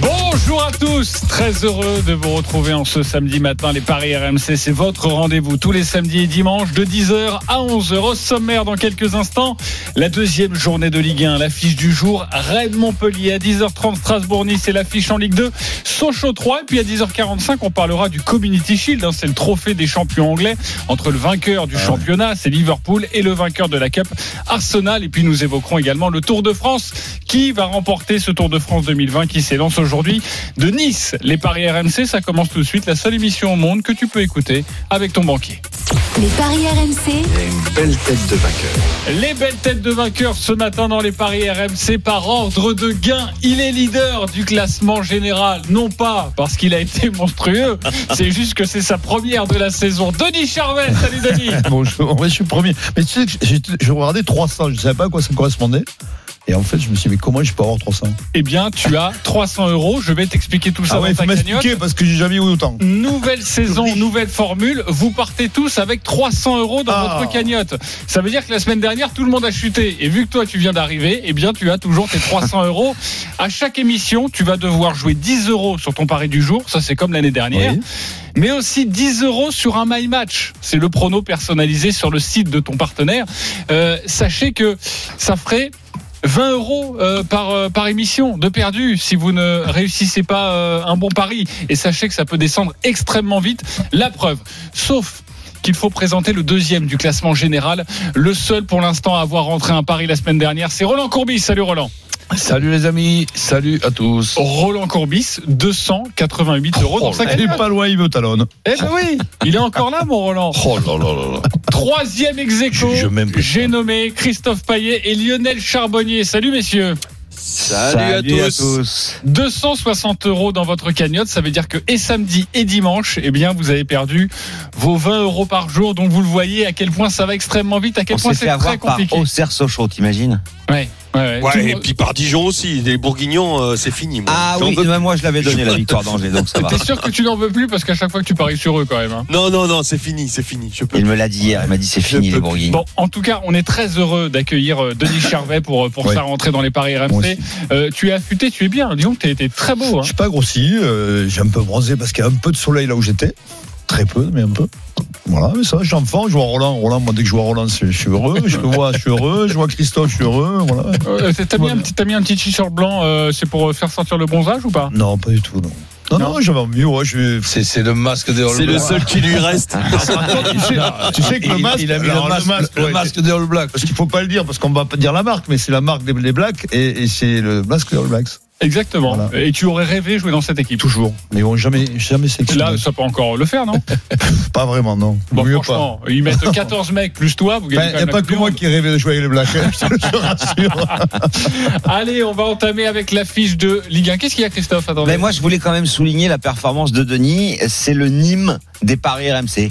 Bonjour à tous, très heureux de vous retrouver en ce samedi matin. Les Paris RMC, c'est votre rendez-vous tous les samedis et dimanches de 10h à 11h. Au sommaire, dans quelques instants, la deuxième journée de Ligue 1, l'affiche du jour, Rennes-Montpellier à 10h30, Strasbourg-Nice et l'affiche en Ligue 2, Sochaux 3. Et puis à 10h45, on parlera du Community Shield, hein, c'est le trophée des champions anglais entre le vainqueur du championnat, c'est Liverpool, et le vainqueur de la Cup, Arsenal. Et puis nous évoquerons également le Tour de France. Qui va remporter ce Tour de France 2020 qui s'élance aujourd'hui? De Nice Les Paris RMC, ça commence tout de suite. La seule émission au monde que tu peux écouter avec ton banquier. Les paris RMC, Les belles têtes de vainqueurs ce matin dans les paris RMC par ordre de gain. Il est leader du classement général. Non pas parce qu'il a été monstrueux, c'est juste que c'est sa première de la saison. Denis Charvet, salut Denis. Bonjour, ouais, je suis le premier. Mais tu sais que j'ai- je regardais 300, je ne savais pas à quoi ça correspondait. Et en fait, je me suis dit, mais comment je peux avoir 300 Eh bien, tu as 300 euros. Je vais t'expliquer tout ça Ah ouais, dans ta cagnotte. parce que j'ai jamais eu autant. Nouvelle saison, nouvelle formule. Vous partez tous avec 300 euros dans Ah. votre cagnotte. Ça veut dire que la semaine dernière, tout le monde a chuté. Et vu que toi, tu viens d'arriver, eh bien, tu as toujours tes 300 euros. À chaque émission, tu vas devoir jouer 10 euros sur ton pari du jour. Ça, c'est comme l'année dernière. Oui. Mais aussi 10 euros sur un My Match. C'est le prono personnalisé sur le site de ton partenaire. Euh, sachez que ça ferait 20 euros euh, par, euh, par émission de perdu si vous ne réussissez pas euh, un bon pari. Et sachez que ça peut descendre extrêmement vite. La preuve. Sauf qu'il faut présenter le deuxième du classement général. Le seul pour l'instant à avoir rentré un pari la semaine dernière, c'est Roland Courbis. Salut Roland. Salut les amis, salut à tous. Roland Courbis, 288 euros dans sa Elle est pas loin, il veut talonne. Eh ben oui, il est encore là, mon Roland. Oh là là là là. Troisième ex j'ai nommé Christophe Paillet et Lionel Charbonnier. Salut messieurs. Salut, à, tous. 260 euros dans votre cagnotte, ça veut dire que et samedi et dimanche, eh bien, vous avez perdu vos 20 euros par jour. Donc vous le voyez à quel point ça va extrêmement vite, à quel On point c'est très compliqué. Auxerre Sochaux, t'imagines? Ouais, ouais, et puis par Dijon aussi. Les Bourguignons, euh, c'est fini. moi. Ah oui, veux moi je l'avais donné la victoire d'Angers, donc ça va. T'es sûr que tu n'en veux plus parce qu'à chaque fois que tu paries sur eux quand même. hein. Non, non, non, c'est fini, c'est fini. Je peux. Il me l'a dit hier, il m'a dit c'est fini les. Bourguignons. Bon, en tout cas, on est très heureux d'accueillir euh, Denis Charvet pour, pour Ouais. sa rentrée dans les paris RMC. Euh, tu es affûté, tu es bien. Disons que tu été très beau. Hein. Je suis pas grossi, euh, j'ai un peu bronzé parce qu'il y a un peu de soleil là où j'étais. Très peu, mais un peu. Voilà, mais ça, je suis enfant, je vois Roland. Roland, moi, dès que je vois Roland, je suis heureux. Je le vois, je suis heureux. Je vois Christophe, je suis heureux. Voilà. Euh, T'as mis, un petit- t'as mis un petit t-shirt blanc, euh, c'est pour faire sortir le bronzage ou pas? Non, pas du tout, non. Non, Non. non, j'avais mieux, ouais, je C'est, c'est le masque des All C'est le Blacks. seul qui lui reste. tu, sais, tu sais que le masque, il a mis alors, le masque, le ouais, masque des All Blacks. Parce qu'il faut pas le dire, parce qu'on va pas dire la marque, mais c'est la marque des, des Blacks et, et c'est le masque des All Blacks. Exactement. Voilà. Et tu aurais rêvé jouer dans cette équipe. Toujours. Mais ils vont jamais, jamais s'exprimer. Là, ça peut encore le faire, non Pas vraiment, non. Bon, Mieux pas. franchement, ils mettent 14 mecs plus toi, vous Il n'y a même pas que moi qui rêvais de jouer avec les Blacks, hein, je te rassure. Allez, on va entamer avec l'affiche de Ligue 1. Qu'est-ce qu'il y a, Christophe Attendez. Mais moi je voulais quand même souligner la performance de Denis, c'est le Nîmes des paris RMC.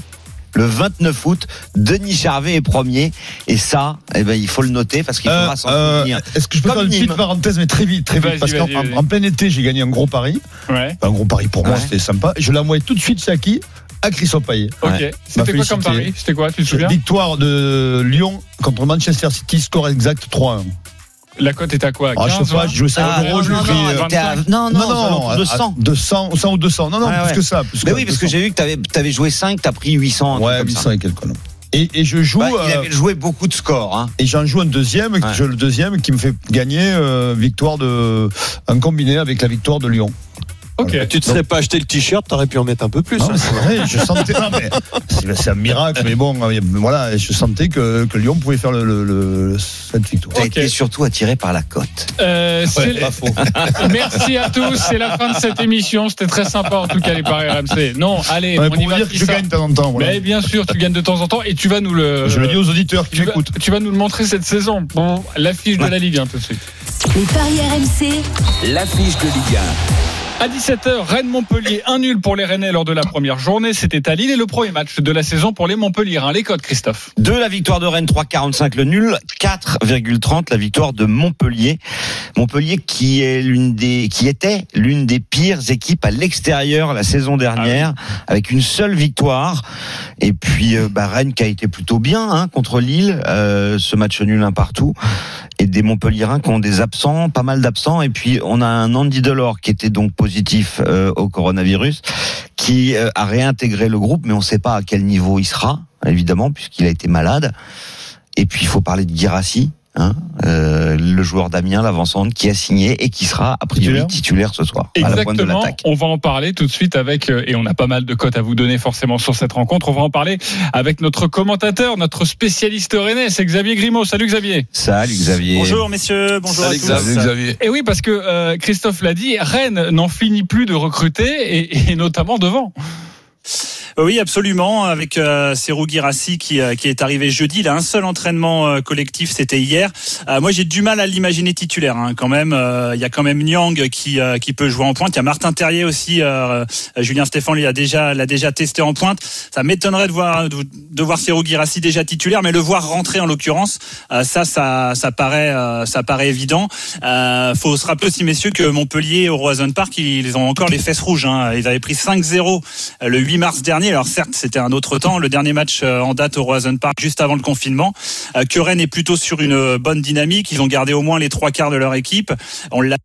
Le 29 août, Denis Charvet est premier. Et ça, eh ben, il faut le noter parce qu'il faudra Euh, s'en euh. Est-ce que je peux Comme faire une Nîmes. petite parenthèse, mais très vite, très vite, parce qu'en en- plein été, j'ai gagné un gros pari. Ouais, Un gros pari pour moi, Ouais. c'était sympa. Je l'ai envoyé tout de suite chez qui À Christophe Payet. ok. Ouais. C'était quoi comme pari? C'était quoi, tu te souviens? Victoire de Lyon contre Manchester City, score exact 3-1. La cote est à quoi? Ah, je 15, sais pas, 20? j'ai joué 5 Ah, euros, non, je non, pris. non, euh, à- non, non, non, à 100. 200, 100 ou 200. Non, non, Ouais, plus ouais. que ça. plus Mais que oui, parce que 200. j'ai vu que t'avais avais joué 5, t'as pris 800. un truc Ouais, comme 800 ça. et quelques. non. Et, et je joue. Bah, il euh, avait joué beaucoup de scores. Hein. Et j'en joue un deuxième, Ouais. je, le deuxième qui me fait gagner euh, victoire de un combiné avec la victoire de Lyon. Ok. Tu te serais pas acheté le t-shirt, t'aurais pu en mettre un peu plus. Non, hein. c'est vrai, je sentais. non, mais c'est un miracle, mais bon, euh, voilà, je sentais que, que Lyon pouvait faire le, le- le- cette victoire. T'as Ok. été surtout attiré par la cote. Euh, c'est- Pas faux. Merci à tous, c'est la fin de cette émission. C'était très sympa en tout cas les paris RMC. Non, allez, Ouais, on pour y vous va. dire que je gagne de temps en temps. voilà. Mais bien sûr, tu gagnes de temps en temps et tu vas nous le. je le dis aux auditeurs qui m'écoutent. tu vas nous le montrer cette saison. Bon, l'affiche de la Ligue 1 tout de suite. Les paris RMC, L'affiche de Ligue À 17h, Rennes-Montpellier, un nul pour les Rennais lors de la première journée. C'était à Lille et le premier match de la saison pour les Montpelliérains. Les codes, Christophe. De la victoire de Rennes 3,45 le nul, 4,30 la victoire de Montpellier. Montpellier qui est l'une des, qui était l'une des pires équipes à l'extérieur la saison dernière, avec une seule victoire. Et puis euh, bah, Rennes qui a été plutôt bien hein, contre Lille, euh, ce match nul un partout. Et des Montpelliérains qui ont des absents, pas mal d'absents. Et puis on a un Andy Delors qui était donc positif euh, au coronavirus, qui euh, a réintégré le groupe, mais on ne sait pas à quel niveau il sera, évidemment, puisqu'il a été malade. Et puis il faut parler de Girassi, hein, euh, le joueur d'Amiens, l'avancante, qui a signé et qui sera a priori Titulaire titulaire ce soir à la pointe de Exactement. l'attaque. On va en parler tout de suite avec, euh, et on a pas mal de cotes à vous donner forcément sur cette rencontre. On va en parler avec notre commentateur, notre spécialiste rennais, c'est Xavier Grimaud. Salut Xavier. Salut Xavier. Bonjour messieurs, bonjour à tous. Xavier. Et oui, parce que euh, Christophe l'a dit, Rennes n'en finit plus de recruter et, et notamment devant. Oui, absolument. Avec euh, Serou Girassi qui, euh, qui est arrivé jeudi, il a un seul entraînement euh, collectif, c'était hier. Euh, moi, j'ai du mal à l'imaginer titulaire hein, quand même. Euh, Il y a quand même Nyang qui, qui peut jouer en pointe. Il y a Martin Terrier aussi. Julien Stéphane l'a déjà l'a déjà testé en pointe. Ça m'étonnerait de voir de, de voir Serou Girassi déjà titulaire, mais le voir rentrer en l'occurrence, ça, ça, ça paraît, ça paraît évident. Faut se rappeler aussi, messieurs, que Montpellier au Roison Park, ils ont encore les fesses rouges. Hein. Ils avaient pris 5-0 le 8 mars dernier. Alors certes, c'était un autre temps. Le dernier match euh, en date au Roison Park, juste avant le confinement. Euh, que Rennes est plutôt sur une bonne dynamique. Ils ont gardé au moins les trois quarts de leur équipe. On l'a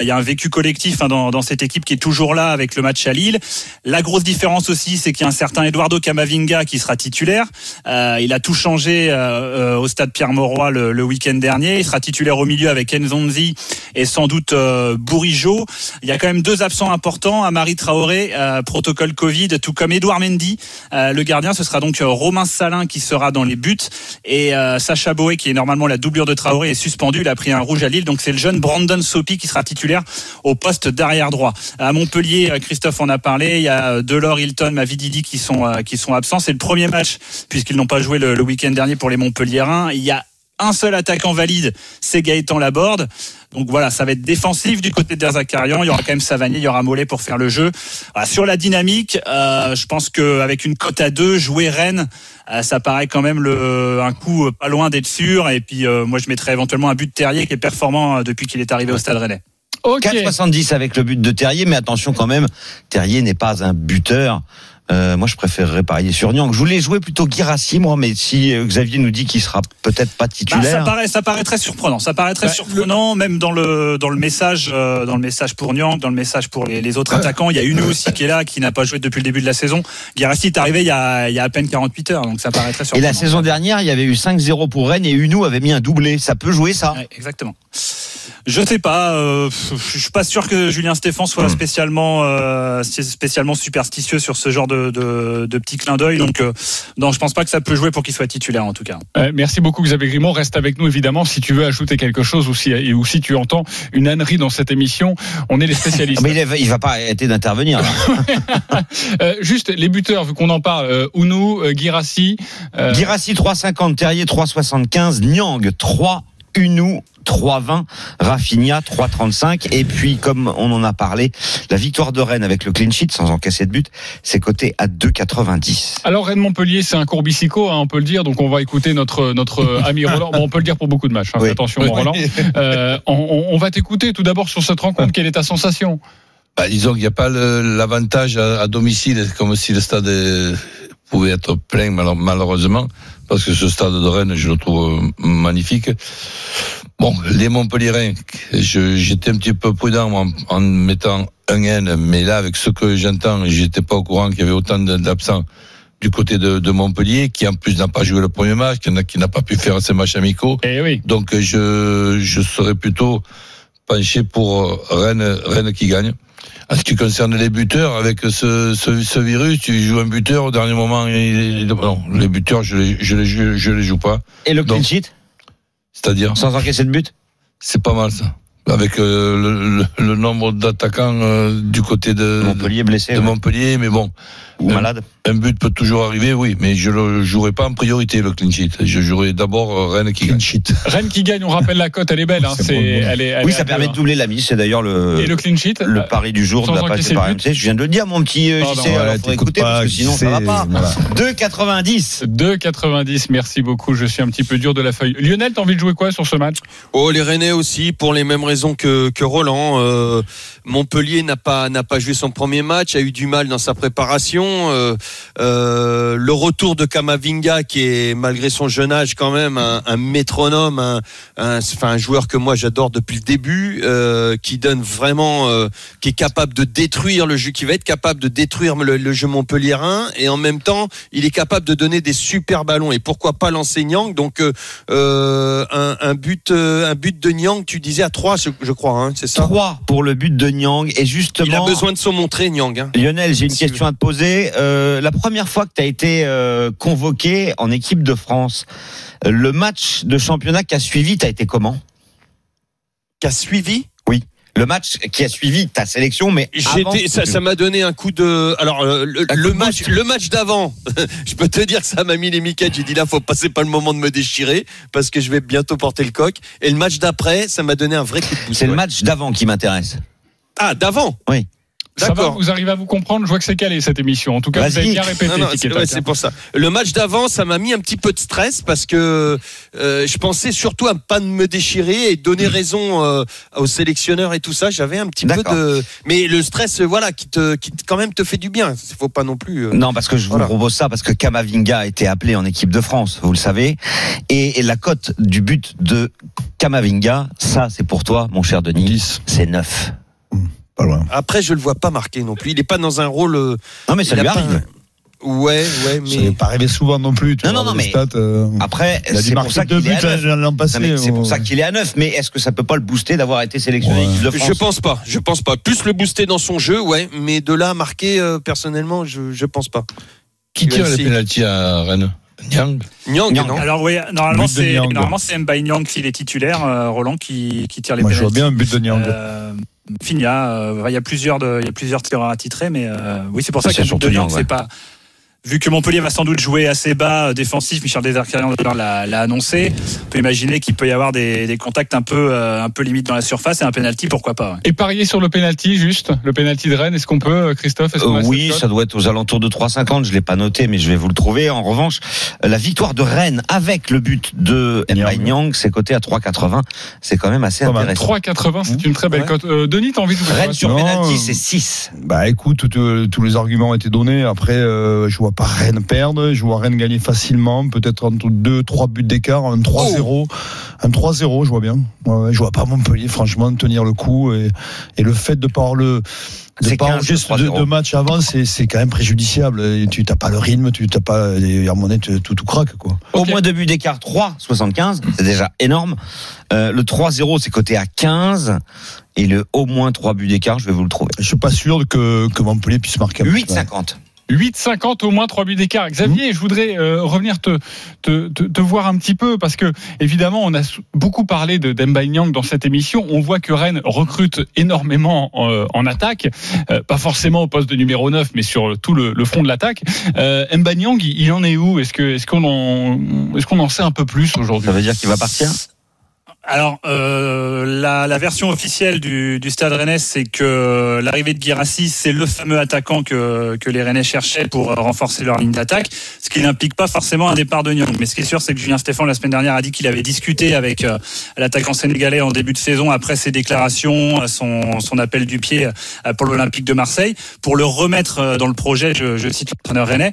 il y a un vécu collectif hein, dans, dans cette équipe qui est toujours là avec le match à Lille. La grosse différence aussi, c'est qu'il y a un certain Eduardo Camavinga qui sera titulaire. Euh, il a tout changé euh, euh, au stade Pierre-Mauroy le, le week-end dernier. Il sera titulaire au milieu avec Nzonzi et sans doute euh, Bourigeau. Il y a quand même deux absents importants. Amari Traoré, euh, protocole Covid, tout comme Edouard Mendy. Euh, le gardien, ce sera donc Romain Salin qui sera dans les buts. Et Sacha Boé, qui est normalement la doublure de Traoré, est suspendu. Il a pris un rouge à Lille. Donc c'est le jeune Brandon Sopi qui sera titulaire au poste d'arrière droit. À Montpellier, euh, Christophe en a parlé. Il y a euh, Delors, Hilton, Mavididi qui sont euh, qui sont absents. C'est le premier match puisqu'ils n'ont pas joué le, le week-end dernier pour les Montpelliérains. Il y a un seul attaquant valide, c'est Gaëtan Laborde. Donc voilà, ça va être défensif du côté de Derzakarian. Il y aura quand même Savanier, il y aura Mollet pour faire le jeu. Voilà, sur la dynamique, euh, je pense qu'avec une cote à 2, jouer Rennes, euh, ça paraît quand même le, un coup pas loin d'être sûr. Et puis euh, moi, je mettrais éventuellement un but de Terrier qui est performant depuis qu'il est arrivé au Stade Rennais. Ok. 4,70 avec le but de Terrier, mais attention quand même, Terrier n'est pas un buteur. Euh, moi, je préférerais parier sur Nyang. Je voulais jouer plutôt Girassi, moi, mais si Xavier nous dit qu'il sera peut-être pas Bah, ça titulaire. paraît, ça paraît très surprenant. Ça paraît très Bah, surprenant, même dans le dans le message, euh, dans le message pour Nyang, dans le message pour les, les autres attaquants. Il y a une aussi qui est là, qui n'a pas joué depuis le début de la saison. Girassi est arrivé il y a il y a à peine 48 heures, donc ça paraît très Et surprenant. la saison dernière, il y avait eu 5-0 pour Rennes et Unou avait mis un doublé. Ça peut jouer, ça Ouais, exactement. Je sais pas. Euh, je suis pas sûr que Julien Stéphan soit spécialement euh, spécialement superstitieux sur ce genre de, de, de petits clins d'œil. Donc, euh, non, je pense pas que ça peut jouer pour qu'il soit titulaire en tout cas. Euh, merci beaucoup Xavier Grimaud. Reste avec nous évidemment si tu veux ajouter quelque chose ou si, ou si tu entends une ânerie dans cette émission. On est les spécialistes. Mais il va, il va pas arrêter d'intervenir. Euh, juste les buteurs, vu qu'on en parle, euh, Ounou, euh, Girassi. euh, Girassi 3,50, Terrier 3,75, Nyang 3, Unou 3,20, Rafinha 3,35. Et puis, comme on en a parlé, la victoire de Rennes avec le clean sheet sans encaisser de but, c'est coté à 2,90. Alors Rennes Montpellier, c'est un courbicico, hein, on peut le dire. Donc on va écouter notre notre ami Roland. Bon, on peut le dire pour beaucoup de matchs. hein, Oui. attention, Roland. Euh, on, va t'écouter tout d'abord sur cette rencontre. Quelle est ta sensation? Bah, disons qu'il n'y a pas l'avantage à, à domicile, comme si le stade pouvait être plein mal- malheureusement, parce que ce stade de Rennes, je le trouve euh, magnifique. Bon, les Montpellierins, j'étais un petit peu prudent en, en mettant un N, mais là, avec ce que j'entends, j'étais pas au courant qu'il y avait autant d'absents du côté de, de Montpellier, qui en plus n'a pas joué le premier match, qui n'a qui n'a pas pu faire ses matchs amicaux. Eh oui. Donc je, je serais plutôt penché pour euh, Rennes, Rennes qui gagne. En ce qui concerne les buteurs, avec ce, ce, ce virus, tu joues un buteur au dernier moment. il- il- non, les buteurs, je les, je les, je, je les joue pas. Et le clean sheet? C'est-à-dire, sans encaisser de but? C'est pas mal ça. Avec euh, le, le- le nombre d'attaquants euh, du côté de Montpellier blessé. de ouais. Montpellier, mais bon, Ou malade. un but peut toujours arriver, oui, mais je le jouerai pas en priorité le clean sheet. Je jouerai d'abord euh, Rennes qui Clean gagne. sheet. Rennes qui gagne, on rappelle la cote, elle est belle. Hein. C'est C'est, bon, bon. elle est, elle Oui, ça permet de doubler la mise. C'est d'ailleurs hein. le, Et le clean sheet le pari du jour de la page but. RMC. Je viens de le dire, mon petit euh, Pardon, JC. alors, t'écoutes écouter pas, parce que sinon, ça va pas. voilà. 2,90. 2,90. Merci beaucoup. Je suis un petit peu dur de la feuille. Lionel, t'as envie de jouer quoi sur ce match? Oh, les Rennais aussi, pour les mêmes raisons que, que Roland. Euh, Montpellier n'a pas, n'a pas joué son premier match, a eu du mal dans sa préparation. Euh, euh, le retour de Kamavinga, qui est, malgré son jeune âge, quand même, un, métronome, un, enfin, un joueur que moi j'adore depuis le début, euh, qui donne vraiment, qui est capable de détruire le jeu, qui va être capable de détruire le, le jeu montpelliérain, et en même temps, il est capable de donner des super ballons. Et pourquoi pas l'enseignant Donc, un, but, un but de Nyang, tu disais à 3 je, je crois, hein, c'est ça? 3 pour le but de Nyang. Et justement. Il a besoin de se montrer, Nyang. Hein. Lionel, j'ai une Si question à te poser. Euh, la première fois que tu as été euh, convoqué en équipe de France, le match de championnat qui a suivi, t'as été comment? Qui a suivi? Le match qui a suivi ta sélection, mais avant, ça, ça m'a donné un coup de. Alors euh, le, match, le match d'avant, je peux te dire que ça m'a mis les miquettes. J'ai dit là, faut passer pas le moment de me déchirer parce que je vais bientôt porter le coq. Et le match d'après, ça m'a donné un vrai coup de pouce. c'est le match d'avant qui m'intéresse. Ah, d'avant. Oui. Ça va, D'accord. vous arrivez à vous comprendre Je vois que c'est calé cette émission. En tout cas, vous avez bien répété. C'est, ouais, hein. c'est pour ça. Le match d'avant, ça m'a mis un petit peu de stress parce que euh, je pensais surtout à pas me déchirer et donner raison euh, aux sélectionneurs et tout ça. J'avais un petit peu de, mais le stress, voilà, qui te, qui quand même te fait du bien. Il faut pas non plus. euh, Non, parce que je vous Voilà. propose ça parce que Kamavinga a été appelé en équipe de France, vous le savez, et, et la cote du but de Kamavinga, ça c'est pour toi, mon cher Denis, 10, c'est 9. Pas loin. Après, je le vois pas marquer non plus. Il est pas dans un rôle. euh, Non mais ça lui a pas arrive. un- Ouais, ouais, Ça mais. n'est pas arrivé souvent non plus. Tu Non, vois, non, non, les mais- stats, euh, Après, il a dû c'est pour ça deux qu'il buts est à 9. l'an passé. c'est pour ça qu'il est à 9, mais est-ce que ça peut pas le booster d'avoir été sélectionné Ouais. équipe de France Je pense pas, je pense pas. Plus le booster dans son jeu, ouais, mais de là à marquer, euh, personnellement, je, je pense pas. Qui tire les ULC. pénaltys à Rennes? Nyang Nyang, Nyang. non Alors oui, normalement c'est Nyang. normalement c'est Mbaye Nyang qui est titulaire, euh, Roland qui, qui tire les Moi, je vois bien un but de Nyang. Euh, Finia, euh, il y a plusieurs de, il y a plusieurs tireurs attitrés, mais euh, oui c'est pour ça C'est que c'est pas. Vu que Montpellier va sans doute jouer assez bas euh, défensif, Michel Desarcarian l'a, l'a annoncé. On peut imaginer qu'il peut y avoir des, des contacts un peu, euh, un peu limite dans la surface et un penalty, pourquoi pas. ouais. Et parier sur le penalty, juste le penalty de Rennes. Est-ce qu'on peut, euh, Christophe Est-ce qu'on Euh, oui, ça doit être aux alentours de 3,50. Je l'ai pas noté, mais je vais vous le trouver. En revanche, la victoire de Rennes avec le but de Mbaye Nyang. C'est coté à 3,80. C'est quand même assez intéressant. 3,80, c'est une très belle Ouais. cote. Euh, Denis, t'as envie de jouer Rennes sur penalty, c'est 6. Bah écoute, tous les arguments ont été donnés. Après, euh, je vois pas Rennes perdre. Je vois Rennes gagner facilement. Peut-être entre 2, 3 buts d'écart. Un 3-0. Un 3-0, je vois bien. Ouais, ouais, je vois pas Montpellier, franchement, tenir le coup. Et, et le fait de pas avoir le. De pas avoir 15, juste 3-0. de, de match avant, c'est quand même préjudiciable. Et tu t'as pas le rythme, tu t'as pas. Et à mon avis, tout, tout craque, quoi. Au moins deux buts d'écart, 3,75. C'est déjà énorme. Euh, le 3-0, c'est coté à 15. Et le au moins 3 buts d'écart, je vais vous le trouver. Je suis pas sûr que, que Montpellier puisse marquer. un but. 8,50. 8,50 au moins 3 buts d'écart. Xavier, je voudrais euh, revenir te, te, te, te voir un petit peu parce que évidemment on a beaucoup parlé de Demba Nyang dans cette émission. On voit que Rennes recrute énormément euh, en attaque, Euh, pas forcément au poste de numéro 9, mais sur tout le, le front de l'attaque. Euh, Mba Nyang, il, il en est où? Est-ce que est-ce qu'on en est-ce qu'on en sait un peu plus aujourd'hui? Ça veut dire qu'il va partir? Alors, euh, la, la version officielle du, du Stade Rennais, c'est que l'arrivée de Guirassi, c'est le fameux attaquant que, que les Rennais cherchaient pour euh, renforcer leur ligne d'attaque, ce qui n'implique pas forcément un départ de Nyang. Mais ce qui est sûr, c'est que Julien Stéphane, la semaine dernière, a dit qu'il avait discuté avec euh, l'attaquant sénégalais en début de saison, après ses déclarations, son, son appel du pied euh, pour l'Olympique de Marseille, pour le remettre euh, dans le projet, je, je cite l'entraîneur Rennais.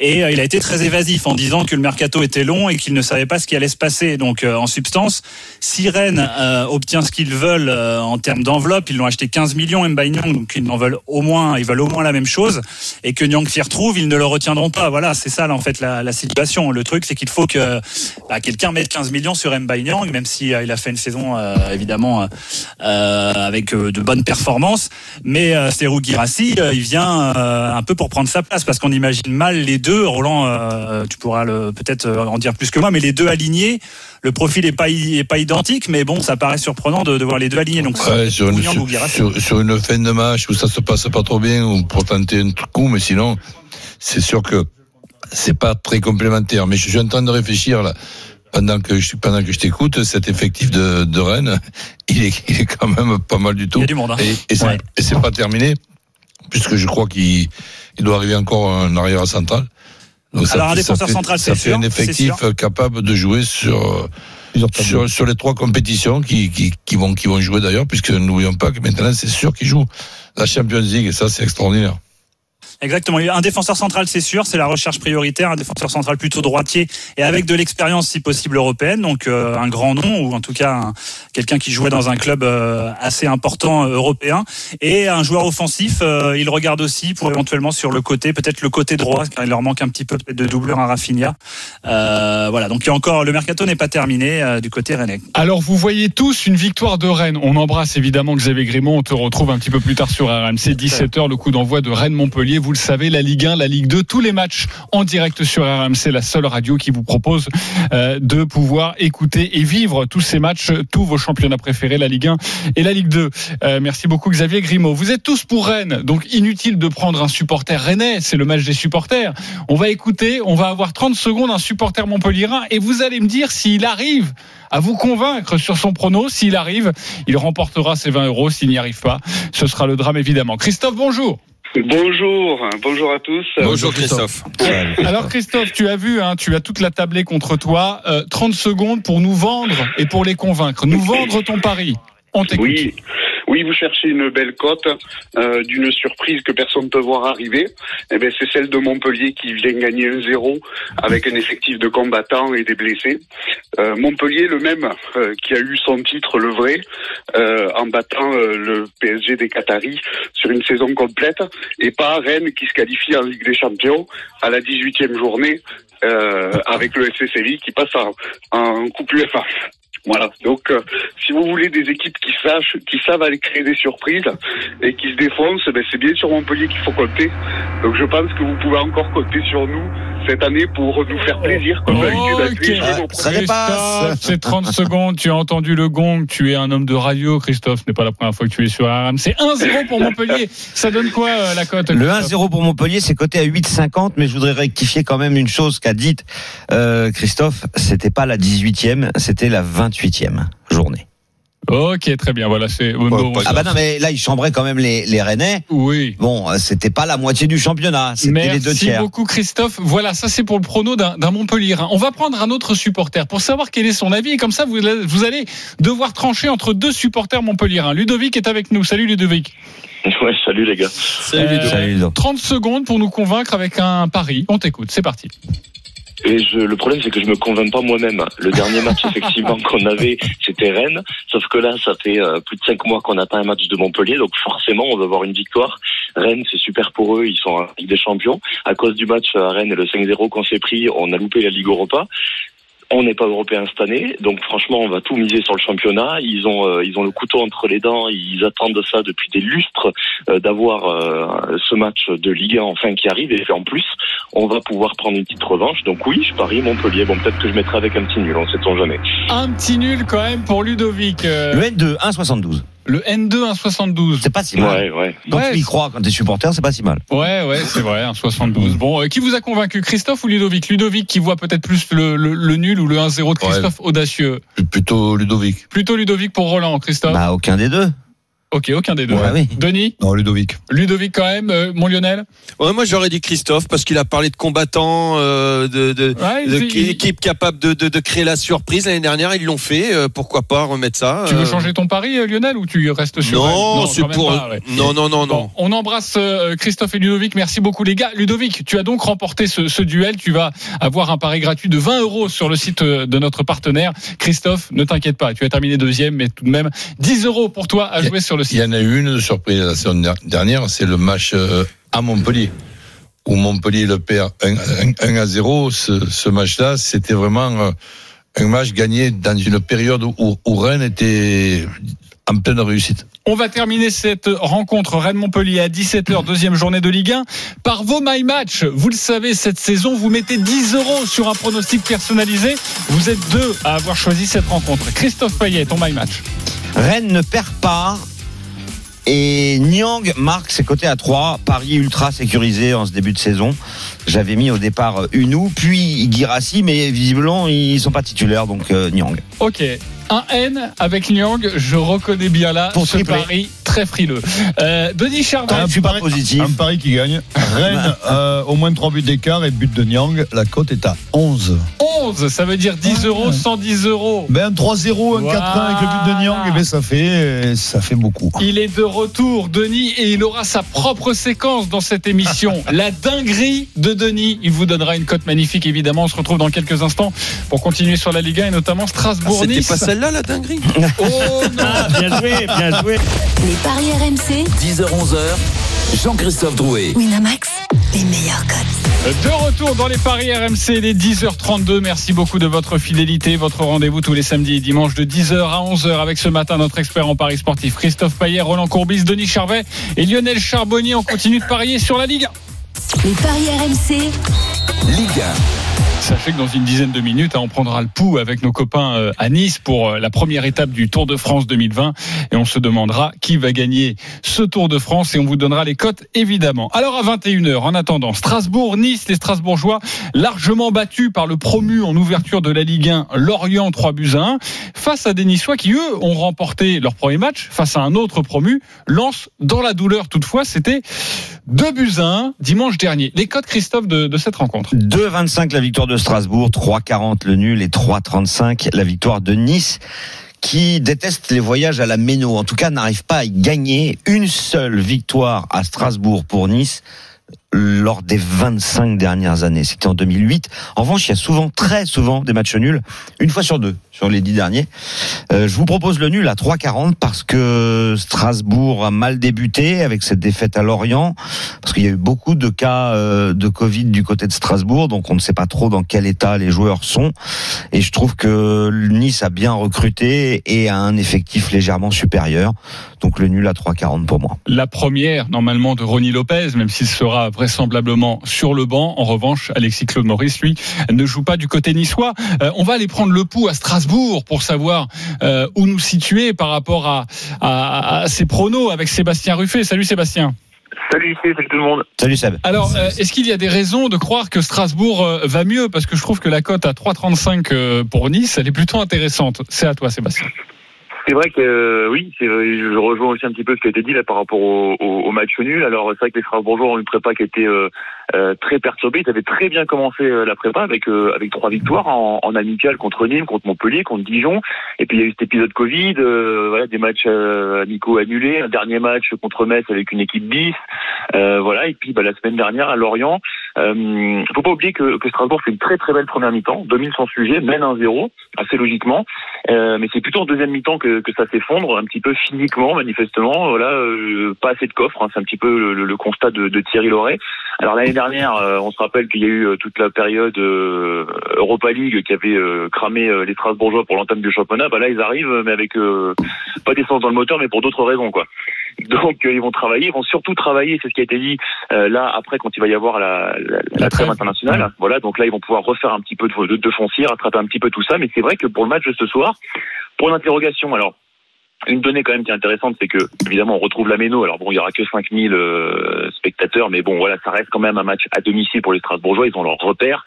Et euh, il a été très évasif en disant que le mercato était long et qu'il ne savait pas ce qui allait se passer. Donc, euh, en substance, si Rennes euh, obtient ce qu'ils veulent euh, en termes d'enveloppe, ils l'ont acheté 15 millions Mbaye Nyang, donc ils en veulent au moins, ils veulent au moins la même chose, et que Nyang s'y retrouve, ils ne le retiendront pas. Voilà, c'est ça là, en fait la, la situation. Le truc, c'est qu'il faut que bah, quelqu'un mette 15 millions sur Mbaye Nyang, même si euh, il a fait une saison euh, évidemment euh, euh, avec de bonnes performances, mais euh, Serhou Guirassi, euh, il vient un peu pour prendre sa place, parce qu'on imagine mal les deux. Roland, tu pourras peut-être en dire plus que moi, mais les deux alignés le profil est pas est pas identique, mais bon, ça paraît surprenant de, de voir les deux alignés. Donc Ouais, sur, une, sur, sur- sur une fin de match où ça se passe pas trop bien ou pour tenter un coup, mais sinon, c'est sûr que c'est pas très complémentaire. Mais je suis en train de réfléchir là. Pendant que je, pendant que je t'écoute, cet effectif de, de Rennes, il est, il est quand même pas mal du tout. Il y a du monde. hein. Et, et c'est Ouais. et c'est pas terminé, puisque je crois qu'il il doit arriver encore un arrière central. Donc ça Alors, un défenseur fait- central, c'est sûr, un effectif sûr. capable de jouer sur sur, sur les trois compétitions qui, qui, qui vont qui vont jouer d'ailleurs, puisque n'oublions pas que maintenant c'est sûr qu'ils jouent la Champions League et ça c'est extraordinaire. Exactement. Un défenseur central, c'est sûr, c'est la recherche prioritaire. Un défenseur central plutôt droitier et avec de l'expérience, si possible, européenne. Donc euh, un grand nom ou en tout cas un- quelqu'un qui jouait dans un club euh, assez important euh, européen. Et un joueur offensif, euh, il regarde aussi pour éventuellement sur le côté, peut-être le côté droit, car il leur manque un petit peu de doublure à Rafinha. Euh, voilà. Donc il y a encore le mercato n'est pas terminé euh, du côté rennais. Alors, vous voyez tous une victoire de Rennes. On embrasse évidemment Xavier Grimont. On te retrouve un petit peu plus tard sur RMC. 17h, le coup d'envoi de Rennes-Montpellier. Vous le savez, la Ligue 1, la Ligue 2, tous les matchs en direct sur RMC, la seule radio qui vous propose euh, de pouvoir écouter et vivre tous ces matchs, tous vos championnats préférés, la Ligue 1 et la Ligue 2. Euh, merci beaucoup Xavier Grimaud. Vous êtes tous pour Rennes, donc inutile de prendre un supporter rennais. C'est le match des supporters. On va écouter, on va avoir 30 secondes un supporter montpellierin et vous allez me dire s'il arrive à vous convaincre sur son prono. S'il arrive, il remportera ses 20 euros. S'il n'y arrive pas, ce sera le drame évidemment. Christophe, bonjour. Bonjour, bonjour à tous. Bonjour Christophe. Alors Christophe, tu as vu, hein, tu as toute la tablée contre toi. Euh, 30 secondes pour nous vendre et pour les convaincre. Nous vendre ton pari. On t'écoute. Oui, oui, vous cherchez une belle cote euh, d'une surprise que personne ne peut voir arriver. Eh ben, c'est celle de Montpellier qui vient gagner 1-0 avec un effectif de combattants et des blessés. Euh, Montpellier, le même euh, qui a eu son titre, le vrai, en battant le PSG des Qataris sur une saison complète, et pas Rennes qui se qualifie en Ligue des Champions à la 18e journée avec le FC qui passe en, en Coupe UEFA. Voilà. Donc, euh, si vous voulez des équipes qui sachent, qui savent aller créer des surprises et qui se défoncent, ben c'est bien sur Montpellier qu'il faut compter. Donc, je pense que vous pouvez encore compter sur nous cette année pour nous faire plaisir, comme d'habitude, avec les Ok. jeux, nos Ça premiers- dépasse. Christophe, c'est 30 secondes. Tu as entendu le gong. Tu es un homme de radio, Christophe. Ce n'est pas la première fois que tu es sur RMC. C'est 1-0 pour Montpellier. Ça donne quoi euh, la cote Le Christophe 1-0 pour Montpellier, c'est coté à 8,50, mais je voudrais rectifier quand même une chose qu'a dite euh, Christophe. C'était pas la 18e, c'était la 28e journée. Ok, très bien. Voilà, c'est. pas Ah bah non, mais là, il chambrait quand même les, les Rennais. Oui. Bon, euh, c'était pas la moitié du championnat, c'était les deux Merci beaucoup Christophe. Voilà, ça c'est pour le prono d'un Montpellierin. On va prendre un autre supporter pour savoir quel est son avis et comme ça vous, vous allez devoir trancher entre deux supporters Montpellierins. Ludovic est avec nous. Salut Ludovic. Ouais, salut les gars. Salut Euh, Ludo. Salut, Ludo. 30 secondes pour nous convaincre avec un pari. On t'écoute, c'est parti. Et je, le problème, c'est que je me convainc pas moi-même. Le dernier match, effectivement, qu'on avait, c'était Rennes. Sauf que là, ça fait euh, plus de cinq mois qu'on attend un match de Montpellier. Donc, forcément, on va avoir une victoire. Rennes, c'est super pour eux. Ils sont en Ligue des Champions. À cause du match à Rennes et le 5-0 qu'on s'est pris, on a loupé la Ligue Europa. On n'est pas européen cette année, donc franchement, on va tout miser sur le championnat. Ils ont, euh, ils ont le couteau entre les dents. Ils attendent ça depuis des lustres euh, d'avoir euh, ce match de Ligue 1 enfin qui arrive. Et en plus, on va pouvoir prendre une petite revanche. Donc oui, je parie Montpellier. Bon, peut-être que je mettrai avec un petit nul, on sait on jamais. Un petit nul quand même pour Ludovic. Euh, Le N2, 1,72. Le N2 1,72. C'est pas si mal. Ouais, ouais. Quand Ouais, tu y crois, quand t'es supporter, c'est pas si mal. Ouais, ouais, c'est vrai, un 72. Bon, euh, qui vous a convaincu, Christophe ou Ludovic? Ludovic qui voit peut-être plus le, le- le nul ou le 1-0 de Christophe audacieux. Plutôt Ludovic. Plutôt Ludovic pour Roland, Christophe. Bah, aucun des deux. Ok, aucun des deux. Ouais, oui. Denis Non, Ludovic. Ludovic quand même, euh, mon Lionel Ouais, moi j'aurais dit Christophe parce qu'il a parlé de combattants, euh, de, de, Ouais, de il- il- équipe capable de, de, de créer la surprise. L'année dernière, ils l'ont fait. euh, pourquoi pas remettre ça Tu veux changer ton pari, euh, Lionel, ou tu restes sur Non, elle c'est pour. pas, ouais. Non, non, non, Bon, non. on embrasse euh, Christophe et Ludovic. Merci beaucoup, les gars. Ludovic, tu as donc remporté ce, ce duel. Tu vas avoir un pari gratuit de 20 euros sur le site de notre partenaire. Christophe, ne t'inquiète pas. Tu as terminé deuxième, mais tout de même 10 euros pour toi à jouer sur le Il y en a eu une de surprise la saison dernière, c'est le match euh, à Montpellier. Où Montpellier le perd 1, à 0. Ce, ce match-là, c'était vraiment euh, un match gagné dans une période où, où Rennes était en pleine réussite. On va terminer cette rencontre Rennes-Montpellier à 17h, deuxième journée de Ligue 1, par vos My Match. Vous le savez, cette saison, vous mettez 10 euros sur un pronostic personnalisé. Vous êtes deux à avoir choisi cette rencontre. Christophe Payet, ton My Match. Rennes ne perd pas. Et Niang marque ses côtés à 3. Paris ultra sécurisé en ce début de saison. J'avais mis au départ Unou, puis Girassi, mais visiblement ils sont pas titulaires, donc euh, Niang. Ok. Un N avec Nyang, je reconnais bien là Pour ce tripler. pari très frileux. Euh, Denis Charvet, Un super pari- positif. Un pari qui gagne. Rennes, euh, au moins 3 buts d'écart et but de Nyang. La cote est à 11. 11, ça veut dire 10 euros, 110 euros. Ben, un 3-0, un 4-1 avec le but de Nyang, eh ben, ça, fait, ça fait beaucoup. Il est de retour, Denis, et il aura sa propre séquence dans cette émission. La dinguerie de Denis. Il vous donnera une cote magnifique, évidemment. On se retrouve dans quelques instants pour continuer sur la Ligue 1 et notamment Ah, C'était Strasbourg-Nice. pas celle-là la dinguerie oh non bien joué, bien joué. Les paris RMC, 10h-11h, Jean-Christophe Drouet. Winamax, les meilleurs cotes. De retour dans les paris RMC, il est 10h32. Merci beaucoup de votre fidélité. Votre rendez-vous tous les samedis et dimanches de 10h à 11h avec ce matin notre expert en paris sportif Christophe Payet, Roland Courbis, Denis Charvet et Lionel Charbonnier. On continue de parier sur la Ligue 1. Les paris RMC, Ligue Sachez que dans une dizaine de minutes, hein, on prendra le pouls avec nos copains euh, à Nice pour euh, la première étape du Tour de France 2020 et on se demandera qui va gagner ce Tour de France et on vous donnera les cotes évidemment. Alors à 21h, en attendant, Strasbourg, Nice, les Strasbourgeois largement battus par le promu en ouverture de la Ligue 1, Lorient 3 buts à 1, face à des Niçois qui eux ont remporté leur premier match face à un autre promu, Lance dans la douleur toutefois, c'était 2 buts à 1 dimanche dernier. Les cotes Christophe de, de cette rencontre. 2,25 la victoire de Strasbourg, 3,40 le nul et 3,35 la victoire de Nice qui déteste les voyages à la Méno. En tout cas, n'arrive pas à gagner une seule victoire à Strasbourg pour Nice lors des 25 dernières années. C'était en 2008. En revanche, il y a souvent, très souvent, des matchs nuls, une fois sur deux, sur les dix derniers. Euh, je vous propose le nul à 3,40 parce que Strasbourg a mal débuté avec cette défaite à Lorient, parce qu'il y a eu beaucoup de cas euh, de Covid du côté de Strasbourg, donc on ne sait pas trop dans quel état les joueurs sont. Et je trouve que Nice a bien recruté et a un effectif légèrement supérieur. Donc le nul à 3,40 pour moi. la première normalement de Ronnie Lopez, même s'il sera vraisemblablement sur le banc. En revanche, Alexis Claude Maurice, lui, ne joue pas du côté niçois. Euh, on va aller prendre le pouls à Strasbourg pour savoir euh, où nous situer par rapport à, à, à ces pronos avec Sébastien Ruffet. Salut Sébastien. Salut, salut tout le monde. Salut Seb. Alors, euh, est-ce qu'il y a des raisons de croire que Strasbourg euh, va mieux? Parce que je trouve que la cote à 3,35 euh, pour Nice, elle est plutôt intéressante. C'est à toi Sébastien. C'est vrai que euh, oui, je rejoins aussi un petit peu ce qui a été dit là par rapport au, au, au match nul. Alors c'est vrai que les Strasbourgeois ont une prépa qui était euh, euh, très perturbée. Ils avaient très bien commencé euh, la prépa avec euh, avec trois victoires en, en amical contre Nîmes, contre Montpellier, contre Dijon. Et puis il y a eu cet épisode Covid, euh, voilà des matchs amicaux annulés, un dernier match contre Metz avec une équipe bis. Voilà et puis bah, la semaine dernière à Lorient. Euh, faut pas oublier que, que Strasbourg fait une très très belle première mi-temps, domine son sujet, mène 1-0 assez logiquement. Euh, mais c'est plutôt en deuxième mi-temps que, que ça s'effondre, un petit peu physiquement, manifestement. Voilà, euh, pas assez de coffre. hein, c'est un petit peu le, le constat de, de Thierry Loret. Alors l'année dernière, euh, on se rappelle qu'il y a eu euh, toute la période euh, Europa League qui avait cramé les Strasbourgeois pour l'entame du championnat. Bah là, ils arrivent, mais avec pas d'essence dans le moteur, mais pour d'autres raisons, quoi. Donc euh, ils vont travailler, ils vont surtout travailler, c'est ce qui a été dit euh, là après quand il va y avoir la, la, la trêve internationale. Voilà, donc là ils vont pouvoir refaire un petit peu de, de, de foncier, rattraper un petit peu tout ça. Mais c'est vrai que pour le match de ce soir, pour l'interrogation, alors une donnée quand même qui est intéressante, c'est que évidemment on retrouve la Méno. Alors bon, il y aura que 5000 euh, spectateurs, mais bon voilà, ça reste quand même un match à domicile pour les Strasbourgeois. Ils ont leur repère.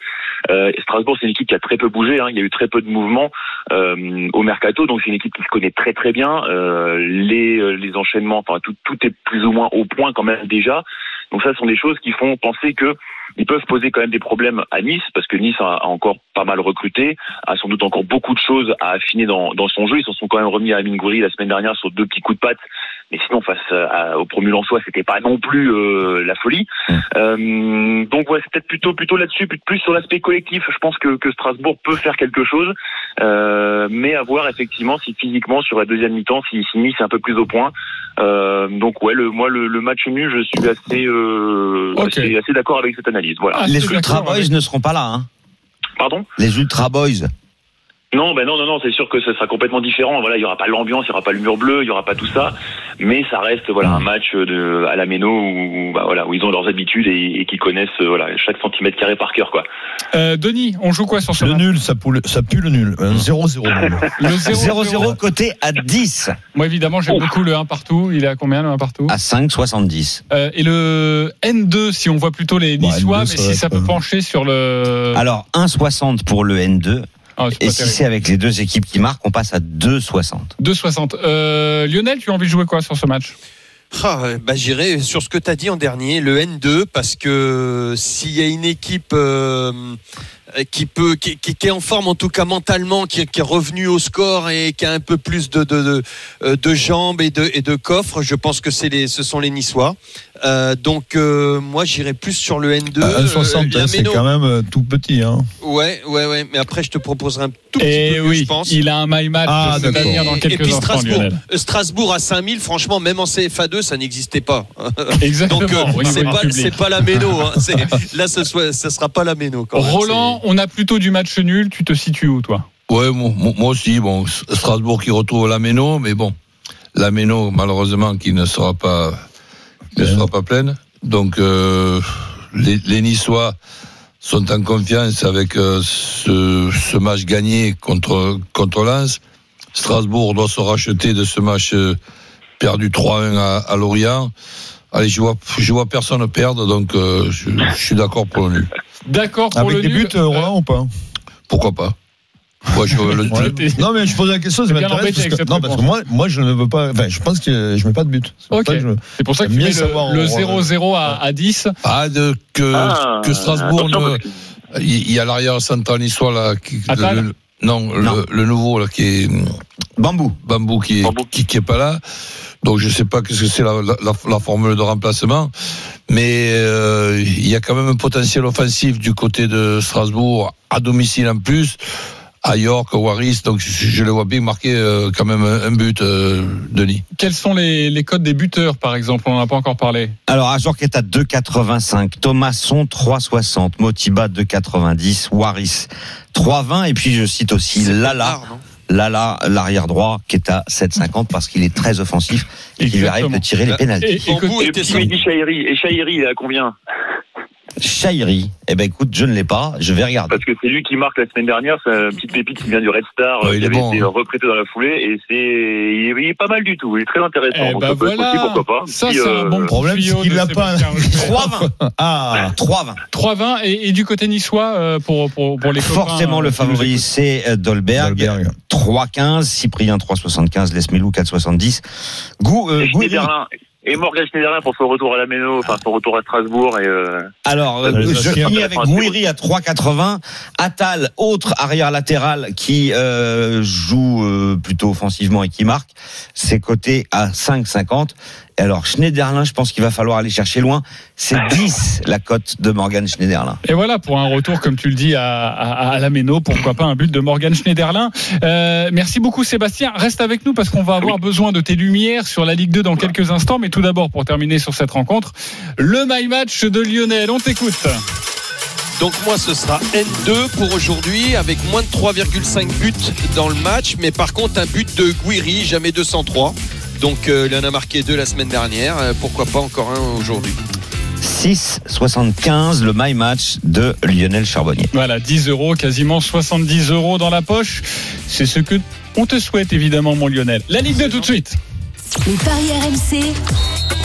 Euh, Strasbourg, c'est une équipe qui a très peu bougé. Hein. Il y a eu très peu de mouvements euh, au mercato, donc c'est une équipe qui se connaît très très bien. Euh, les euh, les enchaînements, enfin tout tout est plus ou moins au point quand même déjà. Donc ça, ce sont des choses qui font penser que ils peuvent poser quand même des problèmes à Nice parce que Nice a, encore pas mal recruté, a sans doute encore beaucoup de choses à affiner dans, dans son jeu. Ils se sont quand même remis à Amine Gouiri la semaine dernière sur deux petits coups de patte, mais sinon face à, au promu Lensois, c'était pas non plus euh, la folie. Euh, donc ouais, c'est peut-être plutôt plutôt là-dessus, plus sur l'aspect collectif. Je pense que, que Strasbourg peut faire quelque chose, euh, mais à voir effectivement si physiquement sur la deuxième mi-temps, si, si Nice est un peu plus au point. Euh, donc ouais, le, moi le, le match nul, je suis assez euh, Ok. assez, assez d'accord avec cette analyse. Voilà. Ah, les Ultra Boys avec- ne seront pas là. Hein. Pardon? Les Ultra Boys. Non, ben non, non, non, c'est sûr que ça sera complètement différent. Voilà, il y aura pas l'ambiance, il y aura pas le mur bleu, il y aura pas tout ça, mais ça reste voilà un match de à la Méno où bah, voilà où ils ont leurs habitudes et, et qui connaissent euh, voilà chaque centimètre carré par cœur quoi. Euh, Denis, on joue quoi sur ce Le nul, ça, poule- ça pue le nul. Un 0-0 nul. Le 0-0. 0-0 côté à 10 Moi évidemment j'aime beaucoup le 1 partout. Il est à combien le 1 partout à 5,70. Euh, Et le N2 si on voit plutôt les Niçois, N2, mais ça si ça peut pencher sur le. Alors 1,60 pour le N2 Ah, et si c'est avec les deux équipes qui marquent, on passe à 2,60. 2,60. Euh, Lionel, tu as envie de jouer quoi sur ce match? Ah, bah, J'irai sur ce que tu as dit en dernier, le N2, parce que s'il y a une équipe euh, qui peut, qui, qui- qui est en forme en tout cas mentalement, qui, qui est revenue au score et qui a un peu plus de, de, de, euh, de jambes et de, et de coffres, je pense que c'est les, ce sont les Niçois. Euh, donc euh, moi j'irai plus sur le N2. À Euh, 1,60, la hein, c'est quand même euh, tout petit. Hein. Ouais, ouais, ouais. Mais après je te proposerai un tout petit Et peu oui, je pense. il a un my match Ah, de tenir dans Et quelques puis instants, Strasbourg, euh, Strasbourg à 5000, franchement, même en CFA2, ça n'existait pas. Exactement. Donc euh, niveau c'est pas, public. c'est pas la méno. Hein. C'est- Là, ce soit, ça sera pas la méno. Quand même. Roland, on a plutôt du match nul. Tu te situes où toi? Ouais, moi, aussi. Bon, Strasbourg qui retrouve la Méno, mais bon, la Méno, malheureusement, qui ne sera pas, ne sera pas pleine. Donc, euh, les, les Niçois sont en confiance avec euh, ce, ce match gagné contre, contre Lens. Strasbourg doit se racheter de ce match euh, perdu 3-1 à, à Lorient. Allez, je vois, je vois personne perdre, donc euh, je, je suis d'accord pour le nul. D'accord pour Avec le des nul. buts, euh, Roland, ou pas Pourquoi pas Moi, je, le, Ouais. T'es- Non, mais je pose la question, ça m'intéresse. Parce que, non, parce que moi, moi, je ne veux pas. Enfin, je pense que je mets pas de but. C'est pour Ok. ça que je- C'est pour ça que tu mets savoir, le, le on- 0-0 à, à 10. Ah, de, que, Ah, que Strasbourg ne. Il y a l'arrière central niçois là. Qui, Attal le- non, Non. Le, le nouveau là qui est Bambou. Bambou qui est, Bambou. Qui, qui est pas là. Donc je sais pas qu'est-ce que c'est la, la, la- la formule de remplacement, mais euh, il y a quand même un potentiel offensif du côté de Strasbourg à domicile en plus. À York, à Waris, donc je, je le vois bien marquer euh, quand même un, but, euh, Denis. Quels sont les, les codes des buteurs, par exemple? On n'en a pas encore parlé. Alors, Ajorc est à 2,85. Thomasson, 3,60. Motiba, 2,90. Waris, 3,20. Et puis, je cite aussi Lala. rare, Lala, l'arrière droit, qui est à 7,50 parce qu'il est très offensif et qu'il lui arrive de tirer les pénalties. Et, et côté- Et était puis sur- il dit Chahiri. Et Chahiri, il est à combien? Chahiri, eh ben écoute, je ne l'ai pas, je vais regarder. Parce que c'est lui qui marque la semaine dernière, c'est une petite pépite qui vient du Red Star, Ouais, il qui est avait bon, été hein. recruté dans la foulée, et c'est, il est, il est pas mal du tout, il est très intéressant. Eh Donc ben être voilà. aussi, pourquoi pas. Ça, c'est euh, un bon problème, c'est qu'il l'a pas. Sébastien Rouget. 3,20. Ah, 3,20. 3-20 et, et du côté niçois euh, pour, pour, pour les copains, Forcément, euh, le favori, c'est euh, Dolberg. Dolberg. 3,15. Cyprien, 3,75. Lesmelou, 4,70. Gou, euh. Et Morgan Schneiderlin pour son retour à la Méno, enfin son retour à Strasbourg et euh, Alors, euh, je finis avec Gouiri à 3,80. Attal, autre arrière latéral qui euh, joue euh, plutôt offensivement et qui marque, c'est coté à 5,50. Alors, Schneiderlin, je pense qu'il va falloir aller chercher loin. C'est 10 la cote de Morgan Schneiderlin. Et voilà, pour un retour, comme tu le dis, à, à, à la Méno, pourquoi pas un but de Morgan Schneiderlin. Euh, merci beaucoup Sébastien. Reste avec nous parce qu'on va avoir besoin de tes lumières sur la Ligue 2 dans quelques instants. Mais tout d'abord, pour terminer sur cette rencontre, le My Match de Lionel. On t'écoute. Donc moi ce sera N2 pour aujourd'hui avec moins de 3,5 buts dans le match mais par contre un but de Guiri jamais 203 donc euh, il en a marqué deux la semaine dernière Euh, pourquoi pas encore un aujourd'hui 6,75 le My Match de Lionel Charbonnier. Voilà, 10 euros, quasiment 70 euros dans la poche. C'est ce que on te souhaite évidemment, mon Lionel. La Ligue 2 tout de suite. Les paris RMC,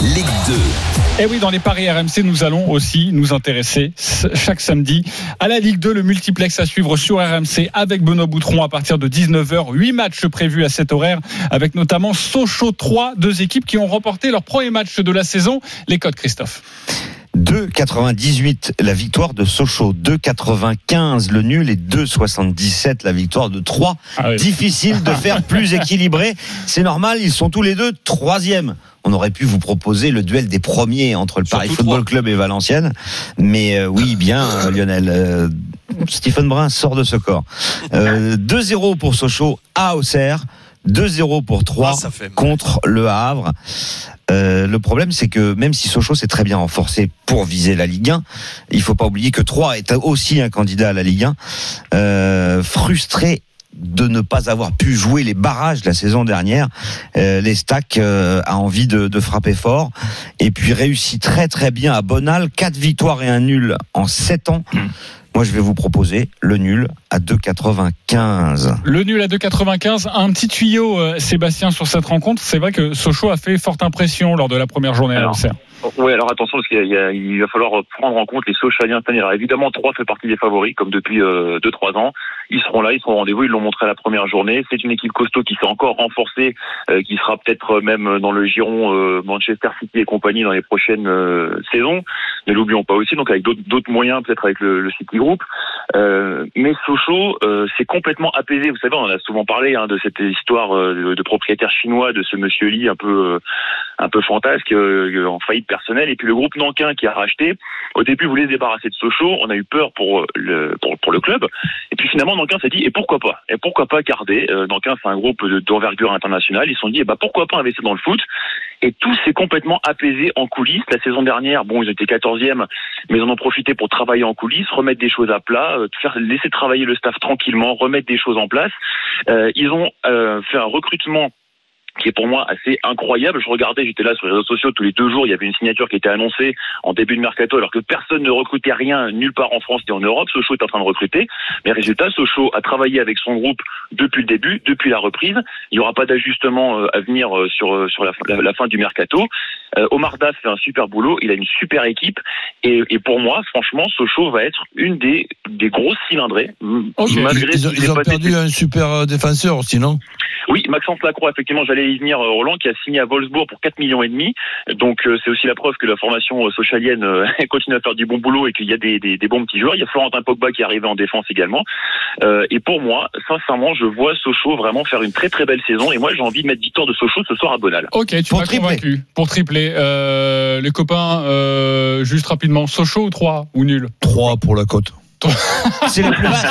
Ligue 2. Et oui, dans les paris RMC, nous allons aussi nous intéresser chaque samedi à la Ligue 2, le multiplex à suivre sur RMC avec Benoît Boutron à partir de 19h. Huit matchs prévus à cet horaire avec notamment Sochaux 3, deux équipes qui ont remporté leur premier match de la saison. Les codes, Christophe. 2,98 la victoire de Sochaux, 2,95 le nul et 2,77 la victoire de 3. Ah oui. Difficile de faire plus équilibré. C'est normal, ils sont tous les deux troisième. On aurait pu vous proposer le duel des premiers entre le Paris Football. Club et Valenciennes. Mais euh, oui, bien, euh, Lionel. Euh, Stephen Brun sort de ce corps. Euh, 2-0 pour Sochaux à Auxerre. 2-0 pour 3 Ah, contre le Havre. Euh, le problème, c'est que même si Sochaux s'est très bien renforcé pour viser la Ligue 1, il faut pas oublier que 3 est aussi un candidat à la Ligue 1. Euh, frustré de ne pas avoir pu jouer les barrages la saison dernière. Euh, les stacks euh, a envie de, de frapper fort et puis réussit très très bien à Bonal, quatre victoires et un nul en sept ans. Moi, je vais vous proposer le nul à 2,95. Le nul à 2,95. Un petit tuyau, euh, Sébastien, sur cette rencontre. C'est vrai que Sochaux a fait forte impression lors de la première journée à l'Auxerre. Oui, alors attention, parce qu'il il, va falloir prendre en compte les Sochaliens cette année. Alors évidemment, 3 fait partie des favoris, comme depuis 2-3 ans. Ils seront là, ils seront au rendez-vous, ils l'ont montré à la première journée. C'est une équipe costaud qui s'est encore renforcée, euh, qui sera peut-être même dans le giron euh, Manchester City et compagnie dans les prochaines euh, saisons. Ne l'oublions pas aussi, donc avec d'autres moyens, peut-être avec le, le City Group. Euh, mais Sochaux, euh, c'est complètement apaisé. Vous savez, on en a souvent parlé hein, de cette histoire euh, de, de propriétaire chinois, de ce monsieur Lee un peu euh, un peu fantasque, euh, en faillite personnelle. Et puis le groupe Nankin qui a racheté. Au début, voulait se débarrasser de Sochaux. On a eu peur pour le pour, le club. Et puis finalement, Nankin s'est dit et pourquoi pas? Et pourquoi pas garder euh, Nankin, c'est un groupe de- d'envergure internationale. Ils se sont dit et bah pourquoi pas investir dans le foot? Et tout s'est complètement apaisé en coulisses. La saison dernière, bon, ils étaient 14e, mais ils en ont profité pour travailler en coulisses, remettre des choses à plat, euh, faire laisser travailler le staff tranquillement, remettre des choses en place. Euh, ils ont euh, fait un recrutement qui est pour moi assez incroyable. Je regardais, j'étais là sur les réseaux sociaux tous les deux jours, il y avait une signature qui était annoncée en début de mercato alors que personne ne recrutait rien nulle part en France ni en Europe. Sochaux est en train de recruter. Mais résultat, Sochaux a travaillé avec son groupe depuis le début, depuis la reprise. Il n'y aura pas d'ajustement euh, à venir euh, sur, euh, sur la, la- la fin du mercato. Omar Das fait un super boulot, il a une super équipe. Et, et pour moi, franchement, Sochaux va être une des, des grosses cylindrées. Malgré ils, ont- ils perdu un super défenseur aussi, non? Oui, Maxence Lacroix, effectivement, j'allais y venir, euh, Roland, qui a signé à Wolfsburg pour 4 millions et demi. Donc, euh, c'est aussi la preuve que la formation euh, socialienne euh, continue à faire du bon boulot et qu'il y a des, des, des bons petits joueurs. Il y a Florentin Pogba qui est arrivé en défense également. Euh, et pour moi, sincèrement, je vois Sochaux vraiment faire une très très belle saison. Et moi, j'ai envie de mettre victoire de Sochaux ce soir à Bonal. Ok, tu m'as convaincu. Pour tripler, euh, les copains, euh, juste rapidement, Sochaux ou 3 ou nul? 3 pour la cote. C'est la plus basse.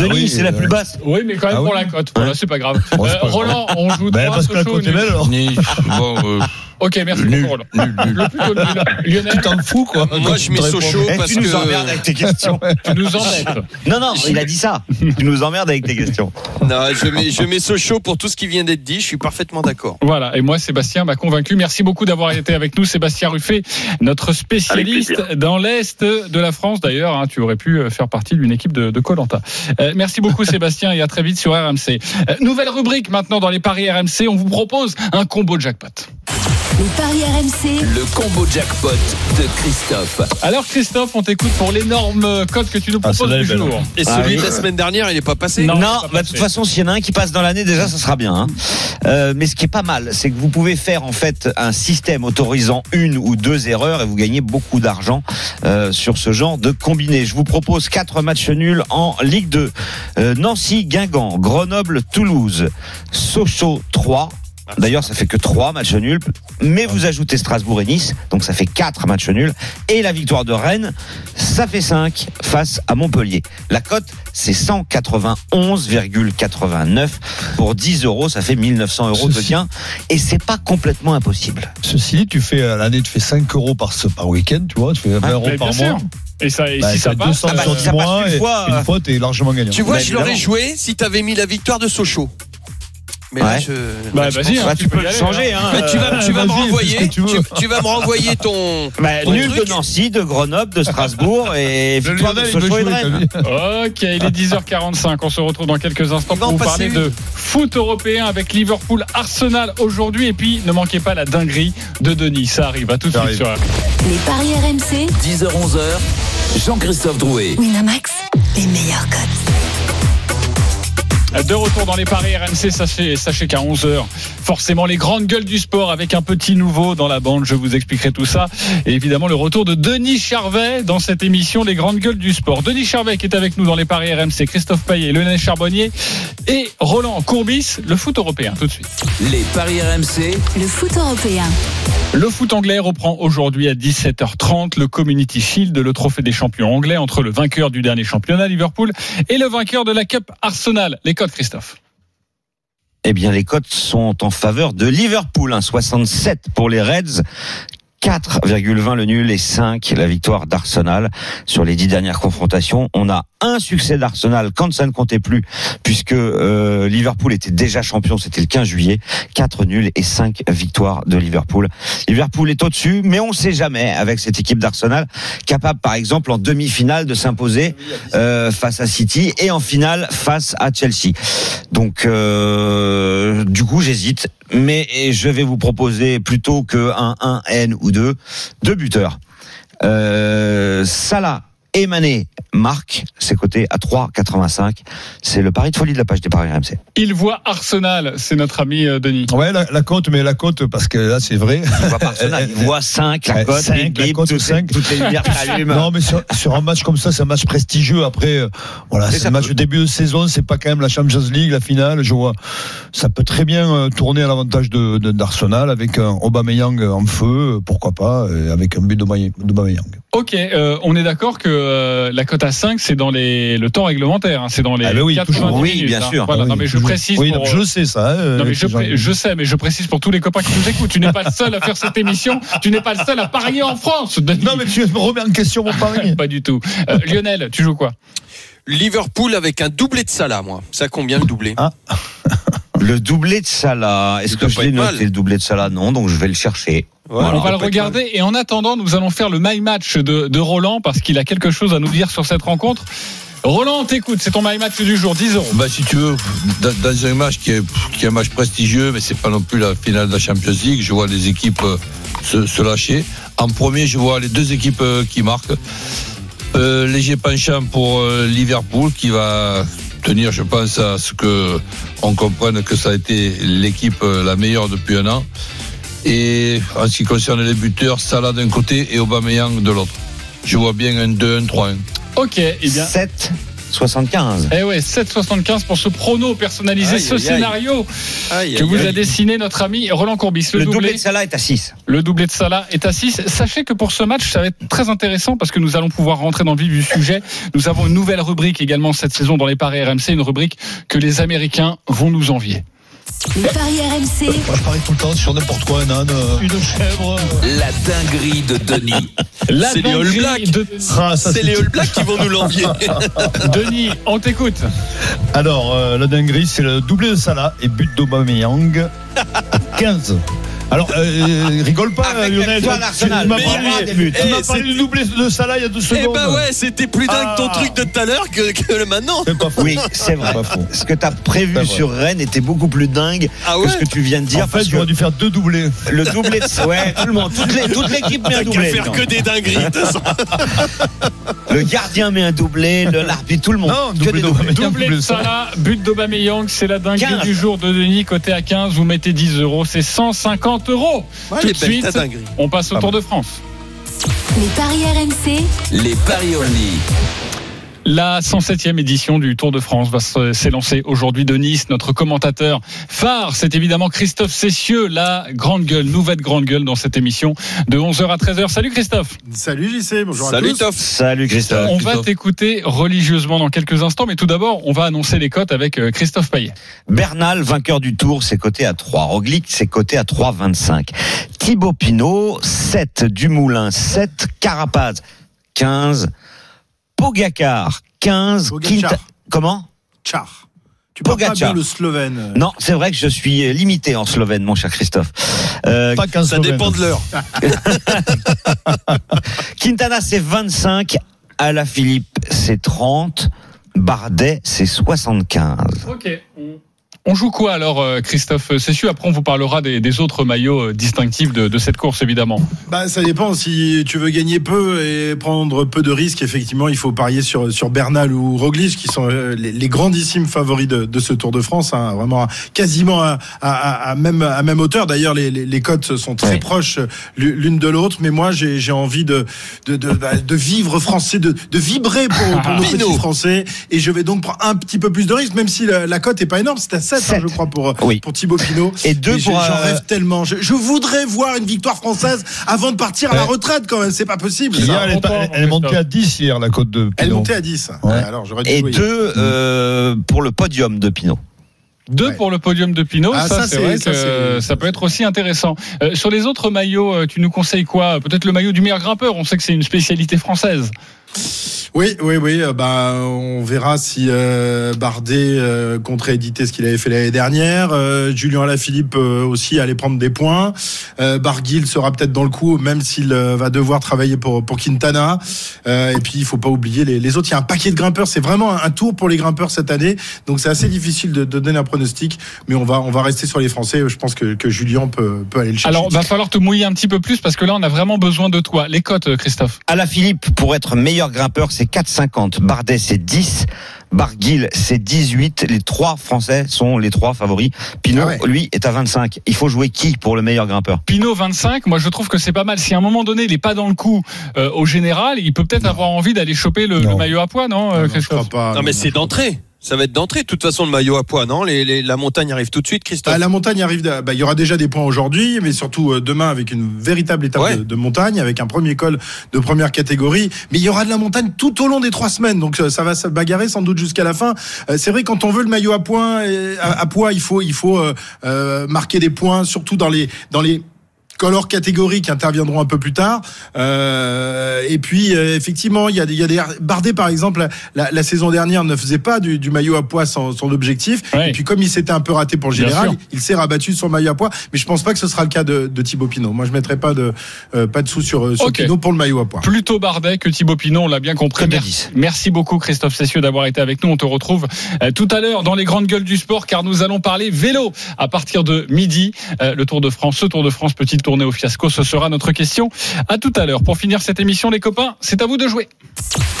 Denis, oui, c'est la plus basse. Oui, mais quand même Ah pour oui. la cote. Voilà, c'est pas grave. Bon, c'est Euh, pas grave. Roland, on joue Ben, 3 parce que la cote est belle alors. Bon, euh, Ok, merci Nul. Le plutôt nul. Lionel, Tu t'en fous quoi Moi, Quand je mets te réponds. Sochaux Eh, parce tu nous que. emmerdes avec tes questions. tu nous embêtes. Non, non, il a dit ça. Tu nous emmerdes avec tes questions. Non, je mets, je mets Sochaux pour tout ce qui vient d'être dit. Je suis parfaitement d'accord. Voilà, et moi, Sébastien m'a convaincu. Merci beaucoup d'avoir été avec nous, Sébastien Ruffet, notre spécialiste dans l'Est de la France. D'ailleurs, hein, tu aurais pu euh, faire partie d'une équipe de Colanta. merci beaucoup, Sébastien, et à très vite sur RMC. Euh, nouvelle rubrique maintenant dans les paris RMC. On vous propose un combo jackpot. Les paris RMC, Le combo jackpot de Christophe. Alors, Christophe, on t'écoute pour l'énorme code que tu nous Ah, proposes celle-là du belle. jour. Et Ah celui oui. de la semaine dernière, il n'est pas passé Non. Non, pas bah, de toute façon, s'il y en a un qui passe dans l'année, déjà, ça sera bien. hein. Euh, mais ce qui est pas mal, c'est que vous pouvez faire en fait un système autorisant une ou deux erreurs et vous gagnez beaucoup d'argent euh, sur ce genre de combiné. Je vous propose quatre matchs nuls en Ligue 2. Euh, Nancy, Guingamp, Grenoble, Toulouse, Sochaux 3. D'ailleurs, ça fait que trois matchs nuls, mais vous ajoutez Strasbourg et Nice, donc ça fait quatre matchs nuls. Et la victoire de Rennes, ça fait 5 face à Montpellier. La cote, c'est 191,89 pour 10 euros, ça fait 1900 euros de gain. Et c'est pas complètement impossible. Ceci dit, tu fais à l'année, tu fais 5 euros par, ce- par week-end, tu vois, tu fais 20 euros Mais par mois. sûr. Et, ça, et Bah, si ça passe, 200 Ah bah, si ça passe une fois, euh, une fois, t'es largement gagnant. Tu vois, Bah, je l'aurais joué si t'avais mis la victoire de Sochaux. Mais là, Ouais. je. Bah, là, je vas-y, hein, Bah, tu tu peux le changer. hein. Hein. Tu vas, tu vas me renvoyer, tu vas me renvoyer ton. Bah, ton nul truc. de Nancy, de Grenoble, de Strasbourg et Le victoire de Sochaux et de Rennes. Ok, il est 10h45. On se retrouve dans quelques instants pour vous parler de foot européen avec Liverpool Arsenal aujourd'hui. Et puis, ne manquez pas la dinguerie de Denis. Ça arrive. À tout de suite sur les paris RMC, 10h-11h, Jean-Christophe Drouet. Winamax, les meilleurs codes. De retour dans les paris RMC, sachez, sachez qu'à 11h, forcément les grandes gueules du sport avec un petit nouveau dans la bande, je vous expliquerai tout ça. Et évidemment le retour de Denis Charvet dans cette émission Les grandes gueules du sport. Denis Charvet qui est avec nous dans les paris RMC, Christophe Payet, Lionel Charbonnier et Roland Courbis, le foot européen tout de suite. Les paris RMC, Le foot européen. Le foot anglais reprend aujourd'hui à 17h30 le Community Shield, le trophée des champions anglais entre le vainqueur du dernier championnat Liverpool et le vainqueur de la Cup Arsenal. Les Christophe. Eh bien, les cotes sont en faveur de Liverpool. hein, 67 pour les Reds, 4,20 le nul et 5 la victoire d'Arsenal sur les dix dernières confrontations. On a un succès d'Arsenal quand ça ne comptait plus, puisque euh, Liverpool était déjà champion, c'était le 15 juillet. 4 nuls et 5 victoires de Liverpool. Liverpool est au-dessus, mais on ne sait jamais avec cette équipe d'Arsenal, capable par exemple en demi-finale de s'imposer euh, face à City et en finale face à Chelsea. Donc euh, du coup j'hésite, mais je vais vous proposer plutôt que un 1 N ou 2, deux buteurs. Euh, Salah et Mané marque ses côtés à 3,85. C'est le pari de folie de la page des paris RMC. Il voit Arsenal, c'est notre ami euh, Denis. Ouais, la, la cote, mais la cote, parce que là, c'est vrai. Il voit pas Arsenal, il voit 5, la cote, cinq, bip, la bip, cote, toutes, cinq. toutes les lumières s'allument. Non, mais sur, sur un match comme ça, c'est un match prestigieux. Après, euh, voilà, c'est un match peut- de début de saison, c'est pas quand même la Champions League, la finale. Je vois, ça peut très bien euh, tourner à l'avantage de, de- d'Arsenal avec un Aubameyang en feu, pourquoi pas, et avec un but d'Aubameyang. d'Aubameyang. Ok, euh, on est d'accord que euh, la cote à 5, c'est dans les, le temps réglementaire, hein, c'est dans les Ah ben oui, 90 toujours. Oui, minutes. bien hein. sûr. Voilà, Ah oui, non, mais je précise Oui, pour, je sais ça. hein, Non mais euh, je, sais, mais je précise pour tous les copains qui nous écoutent, tu n'es pas le seul à faire cette émission, tu n'es pas le seul à parier en France. Denis. Non, mais tu me remets en question mon pari. pas du tout. Euh, Lionel, tu joues quoi? Liverpool avec un doublé de Salah, moi. Ça combien le doublé Ah. Le doublé de Salah, est-ce que je l'ai mal. noté le doublé de Salah? Non, donc je vais le chercher. Voilà. On va le pas regarder et en attendant, nous allons faire le my match de, de Roland parce qu'il a quelque chose à nous dire sur cette rencontre. Roland, on t'écoute, c'est ton my match du jour, 10 euros. Bah, si tu veux, dans, dans un match qui est, qui est un match prestigieux, mais c'est pas non plus la finale de la Champions League, je vois les équipes euh, se, se lâcher. En premier, je vois les deux équipes euh, qui marquent. Euh, léger penchant pour Liverpool qui va tenir, je pense, à ce que on comprenne que ça a été l'équipe la meilleure depuis un an. Et en ce qui concerne les buteurs, Salah d'un côté et Aubameyang de l'autre. Je vois bien un 2, un 3, 1. Ok, eh bien. 7, 75. Eh ouais, 7,75 pour ce prono personnalisé, Aïe, ce aïe, scénario Aïe, que aïe, vous aïe. a dessiné notre ami Roland Courbis. Le, Le doublé, doublé de Salah est à 6. le doublé de Salah est à 6. Sachez que pour ce match, ça va être très intéressant parce que nous allons pouvoir rentrer dans le vif du sujet. Nous avons une nouvelle rubrique également cette saison dans les paris RMC, une rubrique que les Américains vont nous envier. Les paris RMC, Moi, je parie tout le temps sur n'importe quoi, un âne, euh, une chèvre. La dinguerie de Denis. La C'est les All Blacks. de Ah, C'est les All Blacks qui vont nous l'envier. Denis. On t'écoute. Alors, euh, la dinguerie, c'est le doublé de Salah et but d'Aubameyang à 15. Alors, euh, rigole pas, Avec Lionel. Tu- tu m'as parlé, tu m'as Eh, parlé du doublé de Salah il y a deux Eh secondes. ben ouais, c'était plus dingue ton Ah. truc de tout à l'heure que, que le maintenant. C'est pas faux. Oui, c'est vrai. Ce que tu as prévu sur Rennes était beaucoup plus dingue Ah que ouais ce que tu viens de dire. En fait, parce que j'aurais dû faire deux doublés. le doublé de ouais, tout le monde, toute l'équipe met un doublé. faire que des dingueries. Le gardien met un doublé, le l'arbitre, tout le monde. Non, Que doublé. Doublé de Salah. But d'Aubameyang, c'est la dinguerie 15. du jour de Denis, côté à 15, vous mettez 10 euros, c'est 150 euros. Ouais, Tout de suite, on passe au Tour de France. les paris RMC, Les paris only. La 107e édition du Tour de France va s'élancer aujourd'hui de Nice. Notre commentateur phare, c'est évidemment Christophe Cessieux, la grande gueule, nouvelle grande gueule dans cette émission de 11h à 13h. Salut Christophe. Salut JC, bonjour à Salut tous. Toff. Salut Christophe. On va t'écouter religieusement dans quelques instants, mais tout d'abord, on va annoncer les cotes avec euh, Christophe Payet. Bernal, vainqueur du tour, c'est coté à 3. Roglic, c'est coté à 3,25. Thibaut Pinot, 7. Dumoulin, 7. Carapaz, 15. Pogacar, 15. Pogacar. Quinta- Comment? Tchar. Tu parles pas Pogacar. bien le slovène. Non, c'est vrai que je suis limité en slovène, mon cher Christophe. Euh, Pas qu'un Ça Slovène. dépend de l'heure. Quintana, c'est 25. Alaphilippe, c'est 30. Bardet, c'est 75. Ok. On joue quoi alors, euh, Christophe Cessieux Après, on vous parlera des, des autres maillots euh, distinctifs de, de cette course, évidemment. Bah, ça dépend. Si tu veux gagner peu et prendre peu de risques, effectivement, il faut parier sur, sur Bernal ou Roglic, qui sont euh, les, les grandissimes favoris de, de ce Tour de France. hein, vraiment quasiment à, à, à- même, à même hauteur. D'ailleurs, les, les, les cotes sont très proches l'une de l'autre. Mais moi, j'ai j'ai envie de, de, de, bah, de vivre français, de, de vibrer pour, pour nos petits Français. Et je vais donc prendre un petit peu plus de risques, même si la, la cote est pas énorme. C'est à 7, hein, je crois, pour, Oui. pour Thibaut Pinot. Et deux pour, J'en euh, rêve tellement. Je, je voudrais voir une victoire française avant de partir à la retraite quand même. C'est pas possible. Hier, ça. elle est, elle montée à 10 hier, la cote de Elle est Pinot. montée à 10. Ouais. Ouais, alors j'aurais dû Et jouer. deux euh, pour le podium de Pinot. Deux Ouais. pour le podium de Pinot, Ah, ça, ça, c'est vrai ça, que c'est- ça peut être aussi intéressant. Euh, sur les autres maillots, euh, tu nous conseilles quoi? Peut-être le maillot du meilleur grimpeur. On sait que c'est une spécialité française. Oui, oui, oui. euh, Bah, on verra si euh, Bardet euh, compte rééditer ce qu'il avait fait l'année dernière. Euh, Julien Alaphilippe euh, aussi allait prendre des points. Euh, Barguil sera peut-être dans le coup, même s'il euh, va devoir travailler pour pour Quintana. Euh, et puis il faut pas oublier les, les autres. Il y a un paquet de grimpeurs. C'est vraiment un, tour pour les grimpeurs cette année. Donc c'est assez difficile de, de donner un pronostic. Mais on va on va rester sur les Français. Je pense que, que Julien peut peut aller le chercher. Alors, va falloir te mouiller un petit peu plus parce que là, on a vraiment besoin de toi. Les cotes, Christophe. À Philippe, pour être meilleur grimpeur, c'est 4,50. Bardet, c'est 10. Barguil, c'est 18. Les trois Français sont les trois favoris. Pinot, Ah ouais. lui, est à 25. Il faut jouer qui pour le meilleur grimpeur? Pinot 25, moi je trouve que c'est pas mal. Si à un moment donné il est pas dans le coup euh, au général, il peut peut-être avoir envie d'aller choper le, maillot à poids, non, euh, Non, je crois pas. Non, mais c'est d'entrée. Ça va être d'entrée. De toute façon, le maillot à poids, non? Les, les- La montagne arrive tout de suite, Christophe? Ah, la montagne arrive. bah, il y aura déjà des points aujourd'hui, mais surtout euh, demain avec une véritable étape Ouais. de, de montagne, avec un premier col de première catégorie. Mais il y aura de la montagne tout au long des trois semaines, donc euh, ça va se bagarrer sans doute jusqu'à la fin. Euh, C'est vrai quand on veut le maillot à points, à, à poids, il faut il faut marquer des points, surtout dans les dans les colors catégories qui interviendront un peu plus tard. Euh, et puis euh, effectivement, il y a des, il y a des Bardet par exemple la, la saison dernière ne faisait pas du, du maillot à poids son, son objectif. Ouais. Et puis comme il s'était un peu raté pour le général, il s'est rabattu sur le maillot à poids. Mais je pense pas que ce sera le cas de, de Thibaut Pinot. Moi, je mettrai pas de euh, pas de sous sur, sur Ok. Pinot pour le maillot à poids. Plutôt Bardet que Thibaut Pinot, on l'a bien compris. Merci, 10. merci beaucoup Christophe Cessieux d'avoir été avec nous. On te retrouve euh, tout à l'heure dans les grandes gueules du sport car nous allons parler vélo à partir de midi. Euh, le Tour de France, ce Tour de France, petite tournée au fiasco, ce sera notre question. À tout à l'heure. Pour finir cette émission, les copains, c'est à vous de jouer.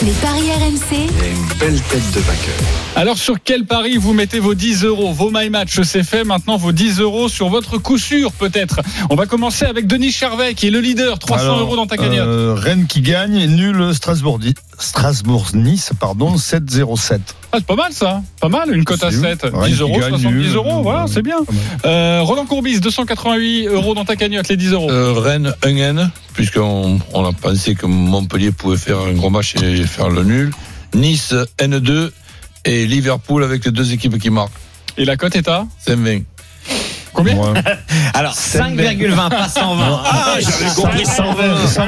Les paris RMC, une belle tête de vainqueur. Alors sur quel pari vous mettez vos 10 euros? Vos my match c'est fait. Maintenant vos 10 euros sur votre coup sûr peut-être. On va commencer avec Denis Charvet qui est le leader. 300 Alors, euros dans ta cagnotte. euh, Rennes qui gagne, nul Strasbourg, Strasbourg-Nice, pardon, 7-0-7. Ah, c'est pas mal ça. Pas mal. Une cote à C'est 7. Rennes 10 qui euros, gagne, 70 nul, euros. Voilà, euh, c'est bien. Euh, Roland Courbis 288 euros dans ta cagnotte. Les 10 euros. Euh, Rennes 1N, puisqu'on on a pensé que Montpellier pouvait faire un gros match et faire le nul. Nice N2 et Liverpool avec les deux équipes qui marquent. Et la cote est à? 5-20. Combien. Alors, 5,20, pas 120. Ah, j'avais compris 120.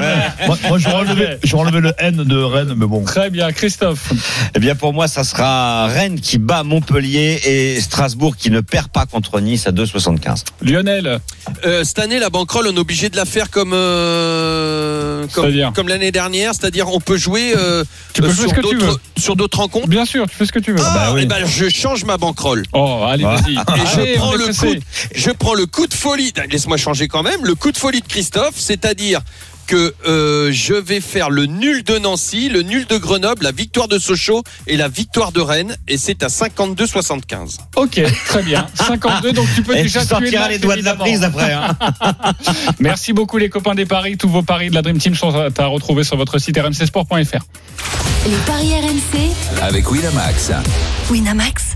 Moi, moi, j'aurais enlevé, enlevé le N de Rennes, mais bon. Très bien, Christophe. Eh bien, pour moi, ça sera Rennes qui bat Montpellier et Strasbourg qui ne perd pas contre Nice à 2,75. Lionel. Euh, cette année, la banquerolle, on est obligé de la faire comme euh, C'est-à-dire comme, comme l'année dernière, c'est-à-dire on peut jouer euh, Tu peux jouer sur d'autres veux. sur d'autres rencontres. Bien sûr, tu fais ce que tu veux. Ah, Bah oui. eh ben, je change ma banquerolle. Oh, allez, Ah. vas-y. Et Allez, je on prends est le coup, je prends le coup de folie. Laisse-moi changer quand même. Le coup de folie de Christophe, c'est-à-dire que euh, je vais faire le nul de Nancy, le nul de Grenoble, la victoire de Sochaux et la victoire de Rennes, et c'est à 52-75. Ok, très bien. 52, donc tu peux Et déjà tu sortiras les doigts de la prise après. Hein. Merci beaucoup les copains des paris. Tous vos paris de la Dream Team sont à retrouver sur votre site rmcsport.fr. les paris RMC, Avec Winamax. Winamax,